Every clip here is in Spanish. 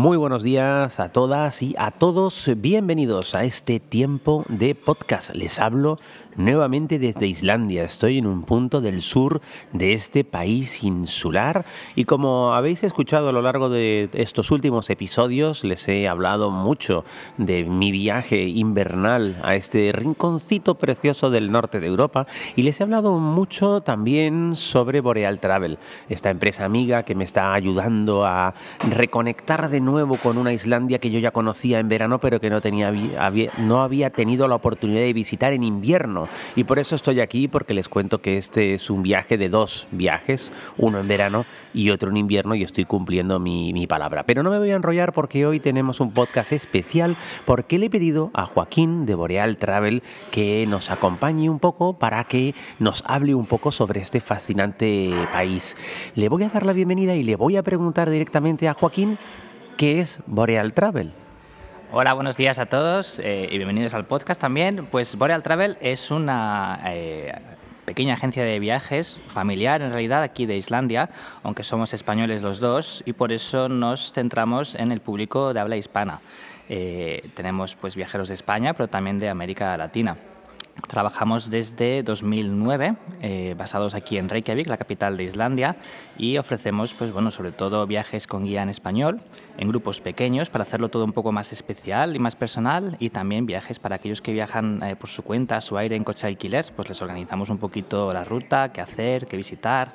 Muy buenos días a todas y a todos. Bienvenidos a este tiempo de podcast. Les hablo nuevamente desde Islandia. Estoy en un punto del sur de este país insular y como habéis escuchado a lo largo de estos últimos episodios, les he hablado mucho de mi viaje invernal a este rinconcito precioso del norte de Europa y les he hablado mucho también sobre Boreal Travel, esta empresa amiga que me está ayudando a reconectar de nuevo nuevo con una Islandia que yo ya conocía en verano, pero que no, tenía, no había tenido la oportunidad de visitar en invierno. Y por eso estoy aquí, porque les cuento que este es un viaje de dos viajes, uno en verano y otro en invierno, y estoy cumpliendo mi, mi palabra. Pero no me voy a enrollar porque hoy tenemos un podcast especial, porque le he pedido a Joaquín de Boreal Travel que nos acompañe un poco para que nos hable un poco sobre este fascinante país. Le voy a dar la bienvenida y le voy a preguntar directamente a Joaquín ¿Qué es Boreal Travel? Hola, buenos días a todos eh, y bienvenidos al podcast también. Pues Boreal Travel es una eh, pequeña agencia de viajes familiar en realidad aquí de Islandia, aunque somos españoles los dos y por eso nos centramos en el público de habla hispana. Eh, tenemos pues viajeros de España, pero también de América Latina. Trabajamos desde 2009, eh, basados aquí en Reykjavik, la capital de Islandia, y ofrecemos, pues bueno, sobre todo viajes con guía en español, en grupos pequeños, para hacerlo todo un poco más especial y más personal, y también viajes para aquellos que viajan eh, por su cuenta, su aire en coche alquiler, pues les organizamos un poquito la ruta, qué hacer, qué visitar,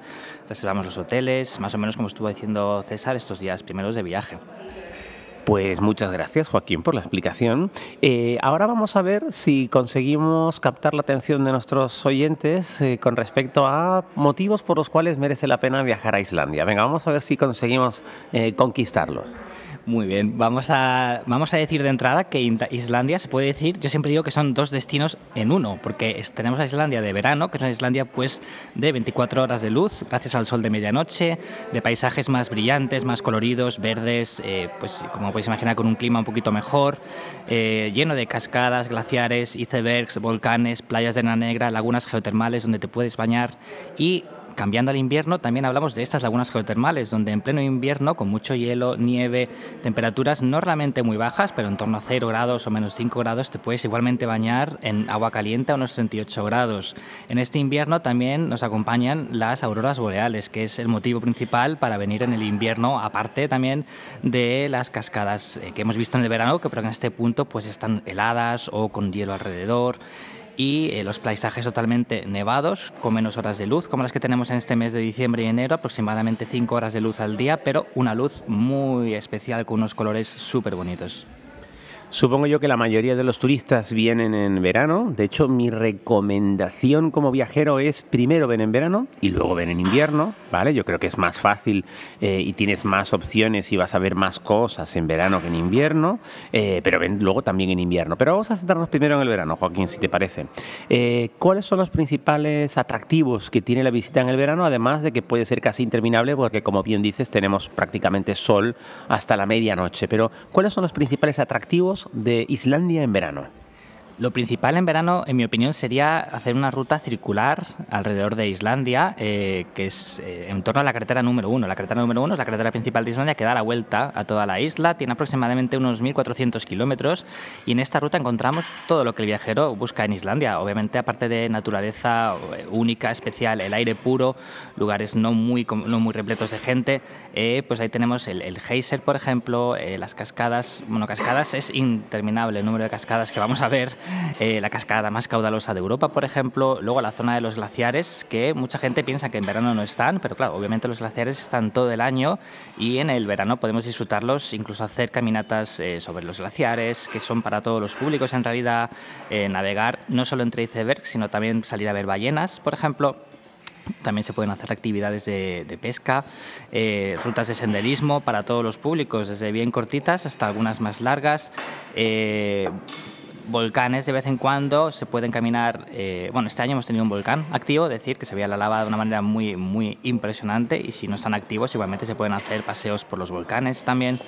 reservamos los hoteles, más o menos como estuvo diciendo César estos días primeros de viaje. Pues muchas gracias Joaquín por la explicación. Eh, ahora vamos a ver si conseguimos captar la atención de nuestros oyentes eh, con respecto a motivos por los cuales merece la pena viajar a Islandia. Venga, vamos a ver si conseguimos eh, conquistarlos. Muy bien, vamos a, vamos a decir de entrada que Islandia se puede decir, yo siempre digo que son dos destinos en uno, porque tenemos a Islandia de verano, que es una Islandia pues de 24 horas de luz, gracias al sol de medianoche, de paisajes más brillantes, más coloridos, verdes, eh, pues como podéis imaginar con un clima un poquito mejor, eh, lleno de cascadas, glaciares, icebergs, volcanes, playas de arena negra, lagunas geotermales donde te puedes bañar y Cambiando al invierno, también hablamos de estas lagunas geotermales, donde en pleno invierno, con mucho hielo, nieve, temperaturas no realmente muy bajas, pero en torno a 0 grados o menos 5 grados, te puedes igualmente bañar en agua caliente a unos 38 grados. En este invierno también nos acompañan las auroras boreales, que es el motivo principal para venir en el invierno, aparte también de las cascadas eh, que hemos visto en el verano, que pero en este punto pues están heladas o con hielo alrededor y eh, los paisajes totalmente nevados, con menos horas de luz, como las que tenemos en este mes de diciembre y enero, aproximadamente 5 horas de luz al día, pero una luz muy especial con unos colores súper bonitos. Supongo yo que la mayoría de los turistas vienen en verano. De hecho, mi recomendación como viajero es primero ven en verano y luego ven en invierno, ¿vale? Yo creo que es más fácil eh, y tienes más opciones y vas a ver más cosas en verano que en invierno, eh, pero ven luego también en invierno. Pero vamos a centrarnos primero en el verano, Joaquín, si te parece. Eh, ¿Cuáles son los principales atractivos que tiene la visita en el verano? Además de que puede ser casi interminable porque, como bien dices, tenemos prácticamente sol hasta la medianoche. Pero, ¿cuáles son los principales atractivos de Islandia en verano? Lo principal en verano, en mi opinión, sería hacer una ruta circular alrededor de Islandia, eh, que es eh, en torno a la carretera número uno. La carretera número uno es la carretera principal de Islandia que da la vuelta a toda la isla, tiene aproximadamente unos 1.400 kilómetros y en esta ruta encontramos todo lo que el viajero busca en Islandia. Obviamente, aparte de naturaleza eh, única, especial, el aire puro, lugares no muy, no muy repletos de gente, pues ahí tenemos el, el geyser, por ejemplo, las cascadas. Bueno, cascadas es interminable el número de cascadas que vamos a ver eh, la cascada más caudalosa de Europa, por ejemplo, luego la zona de los glaciares, que mucha gente piensa que en verano no están, pero claro, obviamente los glaciares están todo el año y en el verano podemos disfrutarlos, incluso hacer caminatas eh, sobre los glaciares, que son para todos los públicos en realidad, eh, navegar no solo entre icebergs, sino también salir a ver ballenas, por ejemplo. También se pueden hacer actividades de, pesca, rutas de senderismo para todos los públicos, desde bien cortitas hasta algunas más largas volcanes de vez en cuando se pueden caminar. Eh, bueno, este año hemos tenido un volcán activo, es decir, que se veía la lava de una manera muy, muy impresionante y si no están activos, igualmente se pueden hacer paseos por los volcanes también.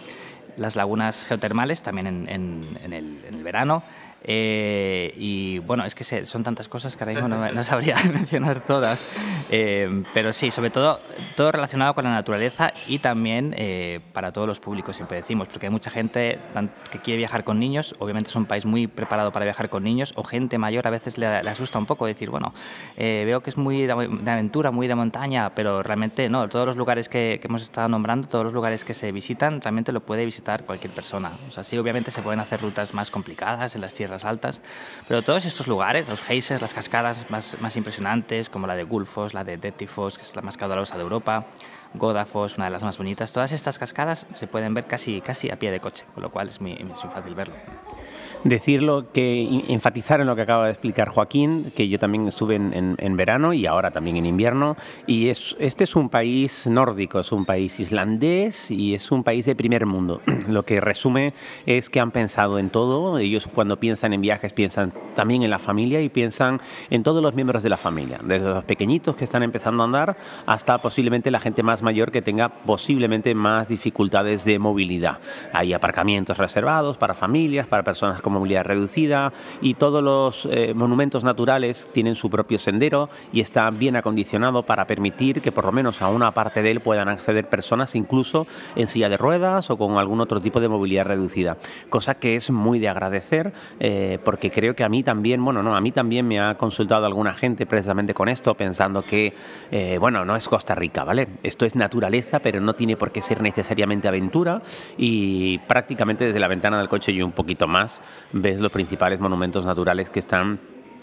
Las lagunas geotermales también en, el, verano. Eh, y bueno, es que son tantas cosas que ahora mismo no, sabría mencionar todas. Eh, pero sí, sobre todo todo relacionado con la naturaleza y también eh, para todos los públicos, siempre decimos, porque hay mucha gente que quiere viajar con niños. Obviamente es un país muy preparado para viajar con niños o gente mayor a veces le, asusta un poco decir, bueno, veo que es muy de, aventura, muy de montaña, pero realmente no. Todos los lugares que, que hemos estado nombrando, todos los lugares que se visitan, realmente lo puede visitar cualquier persona. O sea, sí, obviamente se pueden hacer rutas más complicadas en las tierras altas, pero todos estos lugares, los geysers, las cascadas más, más impresionantes, como la de Gulfos, la de Detifos, que es la más caudalosa de Europa, Godafos, una de las más bonitas, todas estas cascadas se pueden ver casi, casi a pie de coche, con lo cual es muy, muy fácil verlo. Decirlo, que enfatizar en lo que acaba de explicar Joaquín, que yo también estuve en, verano y ahora también en invierno, y es, este es un país nórdico, es un país islandés y es un país de primer mundo. Lo que resume es que han pensado en todo, ellos cuando piensan en viajes piensan también en la familia y piensan en todos los miembros de la familia, desde los pequeñitos que están empezando a andar hasta posiblemente la gente más mayor que tenga posiblemente más dificultades de movilidad. Hay aparcamientos reservados para familias, para personas con movilidad reducida y todos los eh, monumentos naturales tienen su propio sendero y está bien acondicionado para permitir que por lo menos a una parte de él puedan acceder personas incluso en silla de ruedas o con algún otro tipo de movilidad reducida, cosa que es muy de agradecer eh, porque creo que a mí también, bueno, no, a mí también me ha consultado alguna gente precisamente con esto pensando que, eh, bueno, no es Costa Rica, ¿vale? Esto es naturaleza, pero no tiene por qué ser necesariamente aventura y prácticamente desde la ventana del coche y un poquito más ves los principales monumentos naturales que están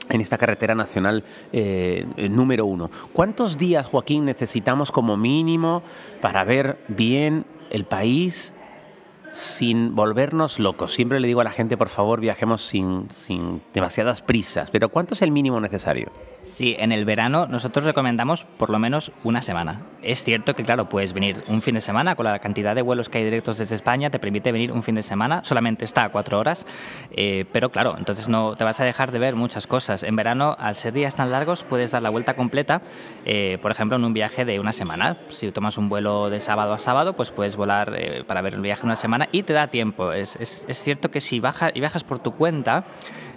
en esta carretera nacional eh, número uno. ¿Cuántos días, Joaquín, necesitamos como mínimo para ver bien el país sin volvernos locos? Siempre le digo a la gente, por favor, viajemos sin, sin demasiadas prisas, pero ¿cuánto es el mínimo necesario? Sí, en el verano nosotros recomendamos por lo menos una semana. Es cierto que, claro, puedes venir un fin de semana, con la cantidad de vuelos que hay directos desde España, te permite venir un fin de semana, solamente está a cuatro horas, eh, pero claro, entonces no te vas a dejar de ver muchas cosas. En verano, al ser días tan largos, puedes dar la vuelta completa, eh, por ejemplo, en un viaje de una semana. Si tomas un vuelo de sábado a sábado, pues puedes volar eh, para ver el viaje una semana y te da tiempo. Es, es, es cierto que si baja, y viajas por tu cuenta,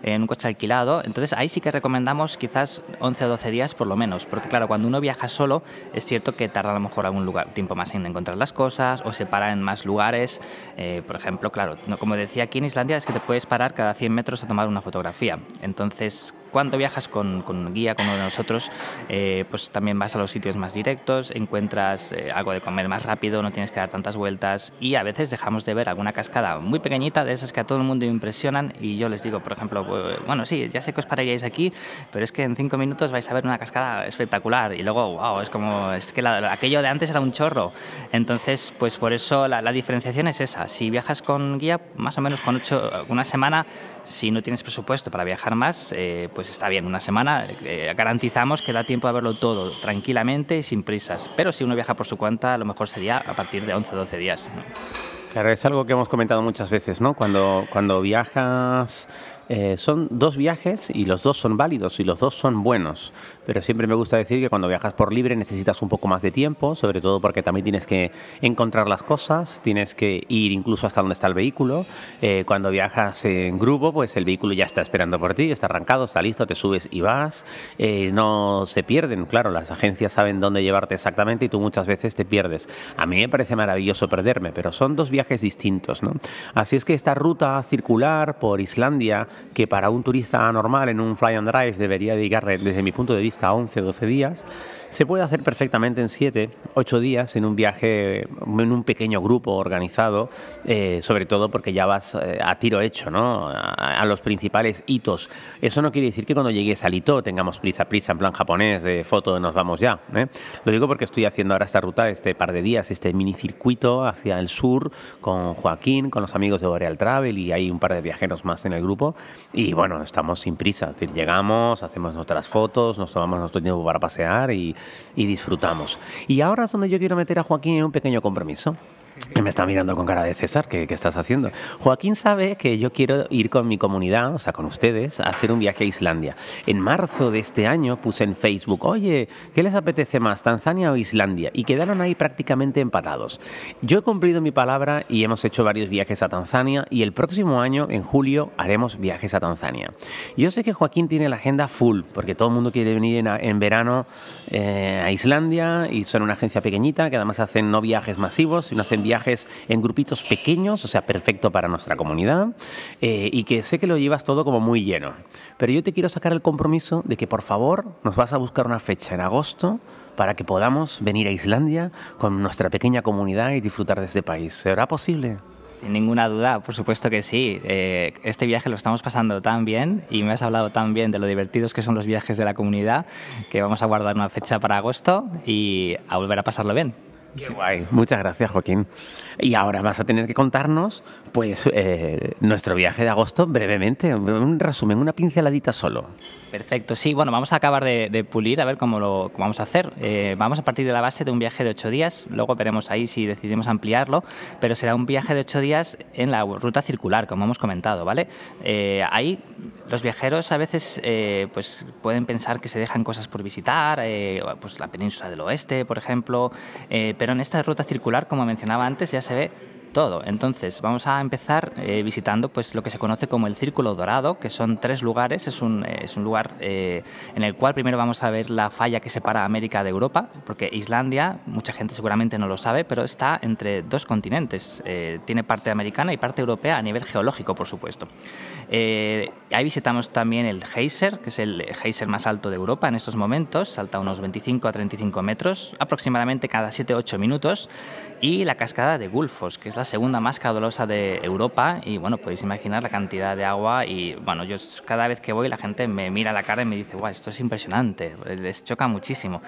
en un coche alquilado. Entonces ahí sí que recomendamos quizás 11 o 12 días por lo menos, porque claro, cuando uno viaja solo es cierto que tarda a lo mejor algún lugar, tiempo más en encontrar las cosas o se para en más lugares. Eh, por ejemplo, claro, como decía aquí en Islandia es que te puedes parar cada 100 metros a tomar una fotografía. Entonces, cuando viajas con, con guía, con uno de nosotros, eh, pues también vas a los sitios más directos, encuentras eh, algo de comer más rápido, no tienes que dar tantas vueltas y a veces dejamos de ver alguna cascada muy pequeñita de esas que a todo el mundo impresionan y yo les digo, por ejemplo, bueno, sí, ya sé que os pararíais aquí, pero es que en cinco minutos vais a ver una cascada espectacular y luego, wow, es como, es que aquello de antes era un chorro. Entonces, pues por eso la, diferenciación es esa. Si viajas con guía, más o menos con ocho, una semana, si no tienes presupuesto para viajar más, eh, pues está bien, una semana eh, garantizamos que da tiempo a verlo todo tranquilamente y sin prisas. Pero si uno viaja por su cuenta, lo mejor sería a partir de 11 o 12 días. Claro, es algo que hemos comentado muchas veces, ¿no? Cuando, cuando viajas eh, son dos viajes y los dos son válidos y los dos son buenos, pero siempre me gusta decir que cuando viajas por libre necesitas un poco más de tiempo, sobre todo porque también tienes que encontrar las cosas, tienes que ir incluso hasta donde está el vehículo. Eh, cuando viajas en grupo, pues el vehículo ya está esperando por ti, está arrancado, está listo, te subes y vas. Eh, no se pierden, claro, las agencias saben dónde llevarte exactamente y tú muchas veces te pierdes. A mí me parece maravilloso perderme, pero son dos viajes distintos, ¿no? Así es que esta ruta circular por Islandia que para un turista normal en un fly and drive debería dedicar, desde mi punto de vista, 11 o 12 días, se puede hacer perfectamente en 7, 8 días en un viaje, en un pequeño grupo organizado, eh, sobre todo porque ya vas eh, a tiro hecho, ¿no? A, los principales hitos. Eso no quiere decir que cuando llegues al hito tengamos prisa, prisa, en plan japonés, de foto, nos vamos ya. ¿eh? Lo digo porque estoy haciendo ahora esta ruta, este par de días, este minicircuito hacia el sur con Joaquín, con los amigos de Boreal Travel y hay un par de viajeros más en el grupo. Y bueno, estamos sin prisa, es decir, llegamos, hacemos nuestras fotos, nos tomamos nuestro tiempo para pasear y, y disfrutamos. Y ahora es donde yo quiero meter a Joaquín en un pequeño compromiso. Me está mirando con cara de César, ¿qué, ¿qué, estás haciendo? Joaquín sabe que yo quiero ir con mi comunidad, o sea, con ustedes, a hacer un viaje a Islandia. En marzo de este año puse en Facebook, oye, ¿qué les apetece más, Tanzania o Islandia? Y quedaron ahí prácticamente empatados. Yo he cumplido mi palabra y hemos hecho varios viajes a Tanzania y el próximo año, en julio, haremos viajes a Tanzania. Yo sé que Joaquín tiene la agenda full, porque todo el mundo quiere venir en, en verano eh, a Islandia y son una agencia pequeñita que además hacen no viajes masivos, sino hacen viajes en grupitos pequeños, o sea, perfecto para nuestra comunidad, eh, y que sé que lo llevas todo como muy lleno. Pero yo te quiero sacar el compromiso de que por favor nos vas a buscar una fecha en agosto para que podamos venir a Islandia con nuestra pequeña comunidad y disfrutar de este país. ¿Será posible? Sin ninguna duda, por supuesto que sí. Eh, este viaje lo estamos pasando tan bien y me has hablado tan bien de lo divertidos que son los viajes de la comunidad que vamos a guardar una fecha para agosto y a volver a pasarlo bien. Qué guay. Muchas gracias, Joaquín. Y ahora vas a tener que contarnos, pues, eh, nuestro viaje de agosto brevemente. Un resumen, una pinceladita solo. Perfecto, sí, bueno, vamos a acabar de, de pulir a ver cómo lo cómo vamos a hacer. Eh, vamos a partir de la base de un viaje de ocho días, luego veremos ahí si decidimos ampliarlo, pero será un viaje de ocho días en la ruta circular, como hemos comentado, ¿vale? Eh, ahí los viajeros a veces pues pueden pensar que se dejan cosas por visitar, pues la península del oeste, por ejemplo, eh, pero en esta ruta circular, como mencionaba antes, ya se ve todo. Entonces, vamos a empezar eh, visitando pues, lo que se conoce como el Círculo Dorado, que son tres lugares. Es un, eh, es un lugar eh, en el cual primero vamos a ver la falla que separa América de Europa, porque Islandia, mucha gente seguramente no lo sabe, pero está entre dos continentes. tiene parte americana y parte europea a nivel geológico, por supuesto. ahí visitamos también el geyser, que es el geyser más alto de Europa en estos momentos, salta unos 25 a 35 metros, aproximadamente cada 7-8 minutos, y la cascada de Gulfos, que es la segunda más caudalosa de Europa y bueno, podéis imaginar la cantidad de agua y bueno, yo cada vez que voy la gente me mira la cara y me dice, guau, esto es impresionante, les choca muchísimo.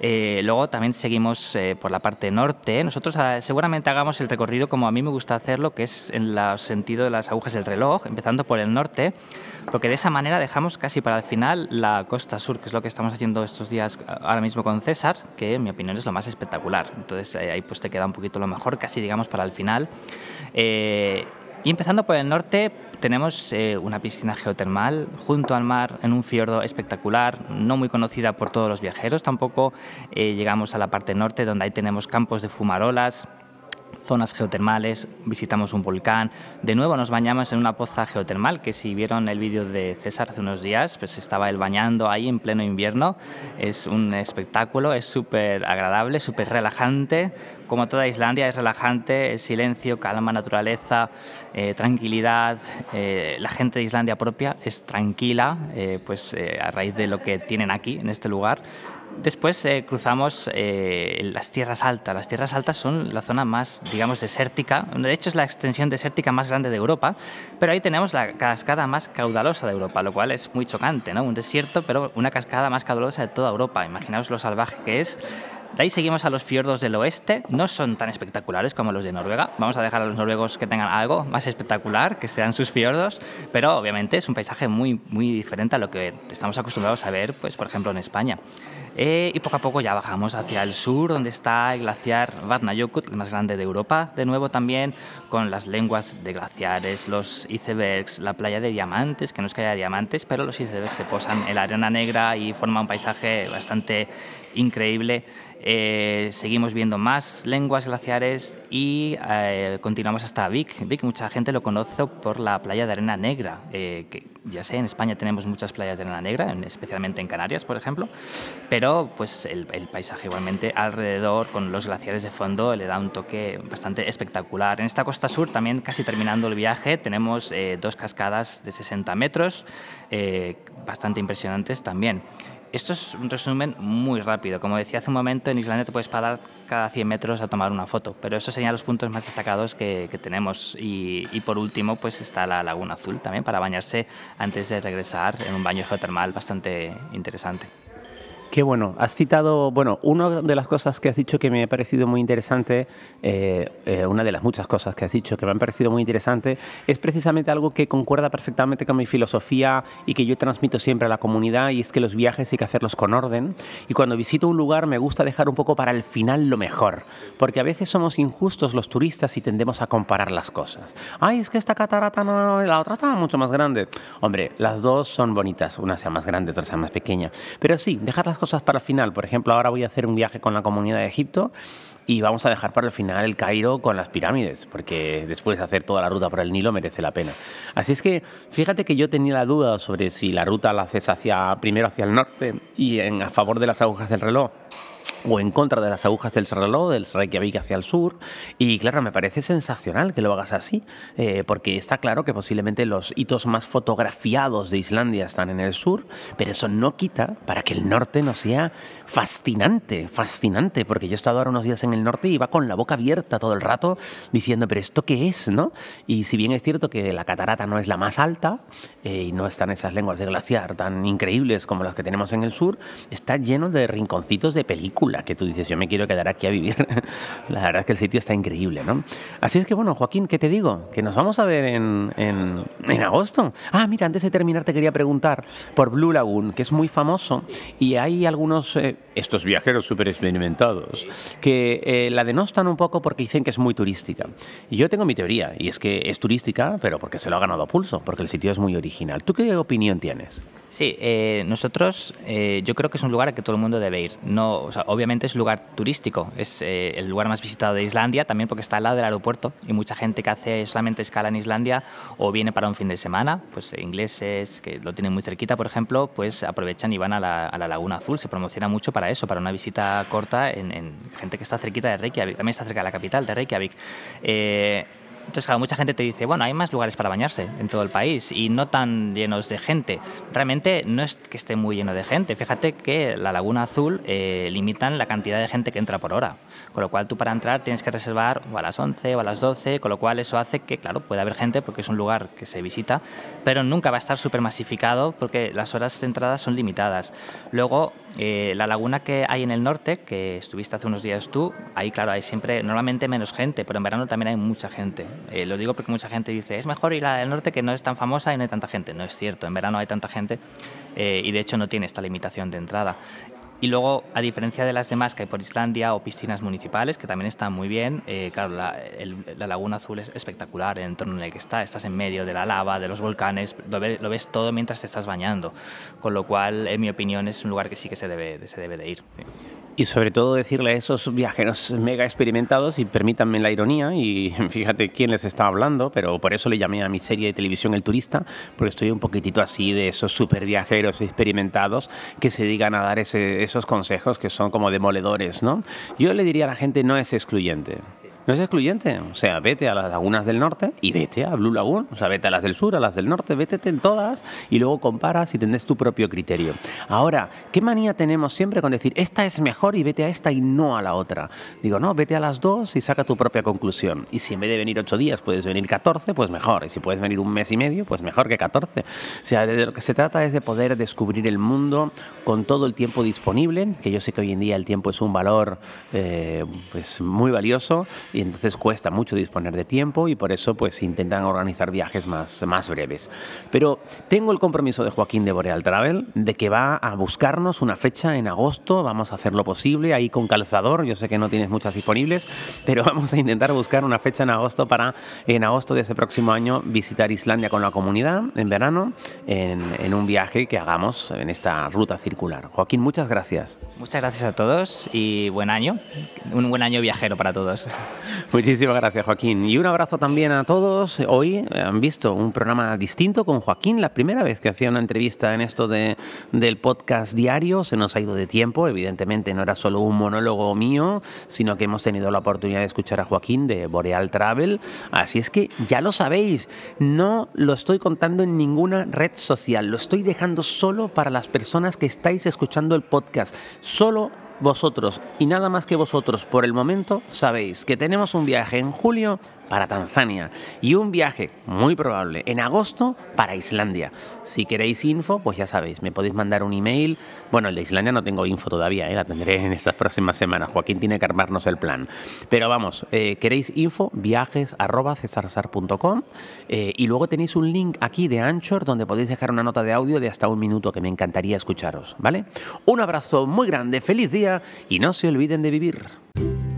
Eh, luego también seguimos eh, por la parte norte, nosotros ah, seguramente hagamos el recorrido como a mí me gusta hacerlo, que es en el sentido de las agujas del reloj, empezando por el norte, porque de esa manera dejamos casi para el final la costa sur, que es lo que estamos haciendo estos días ah, ahora mismo con César, que en mi opinión es lo más espectacular. Entonces eh, ahí pues te queda un poquito lo mejor, casi digamos para el final. Eh, y empezando por el norte, tenemos eh, una piscina geotermal junto al mar en un fiordo espectacular, no muy conocida por todos los viajeros. Tampoco eh, llegamos a la parte norte donde ahí tenemos campos de fumarolas, zonas geotermales, visitamos un volcán, de nuevo nos bañamos en una poza geotermal, que si vieron el vídeo de César hace unos días, pues estaba él bañando ahí en pleno invierno, es un espectáculo, es súper agradable, súper relajante, como toda Islandia es relajante, es silencio, calma, naturaleza, eh, tranquilidad, eh, la gente de Islandia propia es tranquila, eh, pues a raíz de lo que tienen aquí, en este lugar, Después eh, cruzamos eh, las tierras altas. Las tierras altas son la zona más, digamos, desértica. De hecho, es la extensión desértica más grande de Europa, pero ahí tenemos la cascada más caudalosa de Europa, lo cual es muy chocante, ¿no? Un desierto, pero una cascada más caudalosa de toda Europa. Imaginaos lo salvaje que es. De ahí seguimos a los fiordos del oeste. No son tan espectaculares como los de Noruega. Vamos a dejar a los noruegos que tengan algo más espectacular, que sean sus fiordos, pero obviamente es un paisaje muy, muy diferente a lo que estamos acostumbrados a ver, pues, por ejemplo, en España. Eh, y poco a poco ya bajamos hacia el sur, donde está el glaciar Vatnajökull, el más grande de Europa. De nuevo también con las lenguas de glaciares, los icebergs, la playa de diamantes, que no es que haya diamantes, pero los icebergs se posan en la arena negra y forma un paisaje bastante increíble. Eh, seguimos viendo más lenguas glaciares y eh, continuamos hasta Vic. Vic, mucha gente lo conoce por la playa de arena negra, eh, que ya sé, en España tenemos muchas playas de arena negra, en- especialmente en Canarias, por ejemplo, pero pues el, el paisaje igualmente alrededor, con los glaciares de fondo, le da un toque bastante espectacular. En esta costa sur, también casi terminando el viaje, tenemos eh, dos cascadas de 60 metros, eh, bastante impresionantes también. Esto es un resumen muy rápido. Como decía hace un momento, en Islandia te puedes parar cada 100 metros a tomar una foto, pero esos serían los puntos más destacados que, que tenemos. Y, y por último, pues está la Laguna Azul también para bañarse antes de regresar en un baño geotermal bastante interesante. Qué bueno. Has citado, bueno, una de las cosas que has dicho que me ha parecido muy interesante, eh, eh, una de las muchas cosas que has dicho que me han parecido muy interesante, es precisamente algo que concuerda perfectamente con mi filosofía y que yo transmito siempre a la comunidad, y es que los viajes hay que hacerlos con orden. Y cuando visito un lugar me gusta dejar un poco para el final lo mejor, porque a veces somos injustos los turistas y tendemos a comparar las cosas. Ay, es que esta catarata no, la otra estaba mucho más grande. Hombre, las dos son bonitas, una sea más grande, otra sea más pequeña. Pero sí, dejar las cosas para el final. Por ejemplo, ahora voy a hacer un viaje con la comunidad de Egipto y vamos a dejar para el final el Cairo con las pirámides, porque después de hacer toda la ruta por el Nilo merece la pena. Así es que fíjate que yo tenía la duda sobre si la ruta la haces hacia, primero hacia el norte y en, a favor de las agujas del reloj o en contra de las agujas del reloj, del Reykjavik hacia el sur. Y claro, me parece sensacional que lo hagas así, eh, porque está claro que posiblemente los hitos más fotografiados de Islandia están en el sur, pero eso no quita para que el norte no sea fascinante, fascinante, porque yo he estado ahora unos días en el norte y iba con la boca abierta todo el rato diciendo, pero ¿esto qué es? ¿no? Y si bien es cierto que la catarata no es la más alta eh, y no están esas lenguas de glaciar tan increíbles como las que tenemos en el sur, está lleno de rinconcitos de película que tú dices, yo me quiero quedar aquí a vivir. la verdad es que el sitio está increíble, ¿no? Así es que, bueno, Joaquín, ¿qué te digo? Que nos vamos a ver en, en, agosto. Ah, mira, antes de terminar te quería preguntar por Blue Lagoon, que es muy famoso y hay algunos, eh, estos viajeros súper experimentados, que eh, la denostan un poco porque dicen que es muy turística. Y yo tengo mi teoría, y es que es turística, pero porque se lo ha ganado a pulso, porque el sitio es muy original. ¿Tú qué opinión tienes? Sí, eh, nosotros yo creo que es un lugar al que todo el mundo debe ir. No, o sea, obviamente es un lugar turístico, es eh, el lugar más visitado de Islandia, también porque está al lado del aeropuerto y mucha gente que hace solamente escala en Islandia o viene para un fin de semana, pues eh, ingleses que lo tienen muy cerquita, por ejemplo, pues aprovechan y van a la, Laguna Azul, se promociona mucho para eso, para una visita corta en, gente que está cerquita de Reykjavik, también está cerca de la capital de Reykjavik. Entonces, claro, mucha gente te dice, bueno, hay más lugares para bañarse en todo el país y no tan llenos de gente. Realmente no es que esté muy lleno de gente. Fíjate que la Laguna Azul eh, limitan la cantidad de gente que entra por hora. Con lo cual tú para entrar tienes que reservar o a las 11 o a las 12, con lo cual eso hace que, claro, puede haber gente porque es un lugar que se visita, pero nunca va a estar súper masificado porque las horas de entrada son limitadas. Luego, eh, la laguna que hay en el norte, que estuviste hace unos días tú, ahí claro, hay siempre, normalmente menos gente, pero en verano también hay mucha gente. Eh, lo digo porque mucha gente dice, es mejor ir al norte que no es tan famosa y no hay tanta gente. No es cierto, en verano hay tanta gente eh, y de hecho no tiene esta limitación de entrada. Y luego, a diferencia de las demás que hay por Islandia o piscinas municipales, que también están muy bien, claro, la, Laguna Azul es espectacular, el entorno en el que está, estás en medio de la lava, de los volcanes, lo, ves todo mientras te estás bañando, con lo cual, en mi opinión, es un lugar que sí que se debe, se debe de ir. Y sobre todo decirle a esos viajeros mega experimentados, y permítanme la ironía, y fíjate quién les está hablando, pero por eso le llamé a mi serie de televisión El Turista, porque estoy un poquitito así de esos super viajeros experimentados que se digan a dar esos consejos que son como demoledores, ¿no? Yo le diría a la gente, no es excluyente. No es excluyente. O sea, vete a las lagunas del norte y vete a Blue Lagoon. O sea, vete a las del sur, a las del norte, vete en todas y luego comparas y tendrás tu propio criterio. Ahora, ¿qué manía tenemos siempre con decir esta es mejor y vete a esta y no a la otra? Digo, no, vete a las dos y saca tu propia conclusión. Y si en vez de venir ocho días puedes venir 14, pues mejor. Y si puedes venir un mes y medio, pues mejor que 14. O sea, de lo que se trata es de poder descubrir el mundo con todo el tiempo disponible, que yo sé que hoy en día el tiempo es un valor eh, pues muy valioso y entonces cuesta mucho disponer de tiempo y por eso pues intentan organizar viajes más, más breves. Pero tengo el compromiso de Joaquín de Boreal Travel de que va a buscarnos una fecha en agosto, vamos a hacer lo posible ahí con calzador, yo sé que no tienes muchas disponibles, pero vamos a intentar buscar una fecha en agosto para en agosto de ese próximo año visitar Islandia con la comunidad en verano en, en un viaje que hagamos en esta ruta circular. Joaquín, muchas gracias. Muchas gracias a todos y buen año, un buen año viajero para todos. Muchísimas gracias, Joaquín. Y un abrazo también a todos. Hoy han visto un programa distinto con Joaquín, la primera vez que hacía una entrevista en esto de, del podcast diario. Se nos ha ido de tiempo, evidentemente no era solo un monólogo mío, sino que hemos tenido la oportunidad de escuchar a Joaquín de Boreal Travel. Así es que ya lo sabéis, no lo estoy contando en ninguna red social, lo estoy dejando solo para las personas que estáis escuchando el podcast. Solo vosotros y nada más que vosotros por el momento sabéis que tenemos un viaje en julio para Tanzania y un viaje muy probable en agosto para Islandia. Si queréis info, pues ya sabéis, me podéis mandar un email. Bueno, el de Islandia no tengo info todavía, ¿eh? la tendré en estas próximas semanas. Joaquín tiene que armarnos el plan. Pero vamos, eh, queréis info, viajes arroba eh, y luego tenéis un link aquí de Anchor donde podéis dejar una nota de audio de hasta un minuto que me encantaría escucharos, ¿vale? Un abrazo muy grande, feliz día y no se olviden de vivir.